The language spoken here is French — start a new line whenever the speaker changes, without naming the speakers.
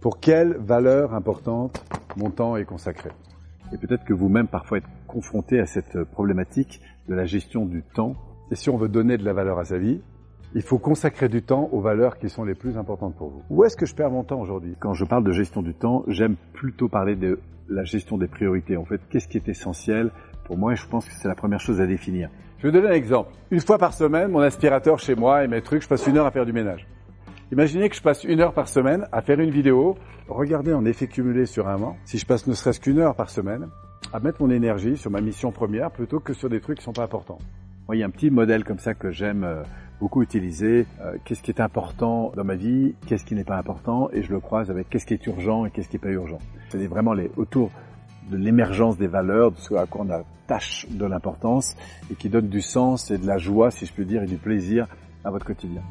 Pour quelle valeur importante mon temps est consacré? Et peut-être que vous-même parfois êtes confronté à cette problématique de la gestion du temps. Et si on veut donner de la valeur à sa vie, il faut consacrer du temps aux valeurs qui sont les plus importantes pour vous. Où est-ce que je perds mon temps aujourd'hui? Quand je parle de gestion du temps, j'aime plutôt parler de la gestion des priorités. En fait, qu'est-ce qui est essentiel? Pour moi Je pense que c'est la première chose à définir. Je vais vous donner un exemple. Une fois par semaine, mon aspirateur chez moi et mes trucs, je passe une heure à faire du ménage. Imaginez que je passe une heure par semaine à faire une vidéo. Regardez en effet cumulé sur un an. Si je passe ne serait-ce qu'une heure par semaine à mettre mon énergie sur ma mission première plutôt que sur des trucs qui sont pas importants. Moi, il y a un petit modèle comme ça que j'aime euh, beaucoup utiliser. Euh, qu'est-ce qui est important dans ma vie, qu'est-ce qui n'est pas important, et je le croise avec qu'est-ce qui est urgent et qu'est-ce qui n'est pas urgent. C'est vraiment les, autour de l'émergence des valeurs, de ce à quoi on attache de l'importance et qui donne du sens et de la joie, si je peux dire, et du plaisir à votre quotidien.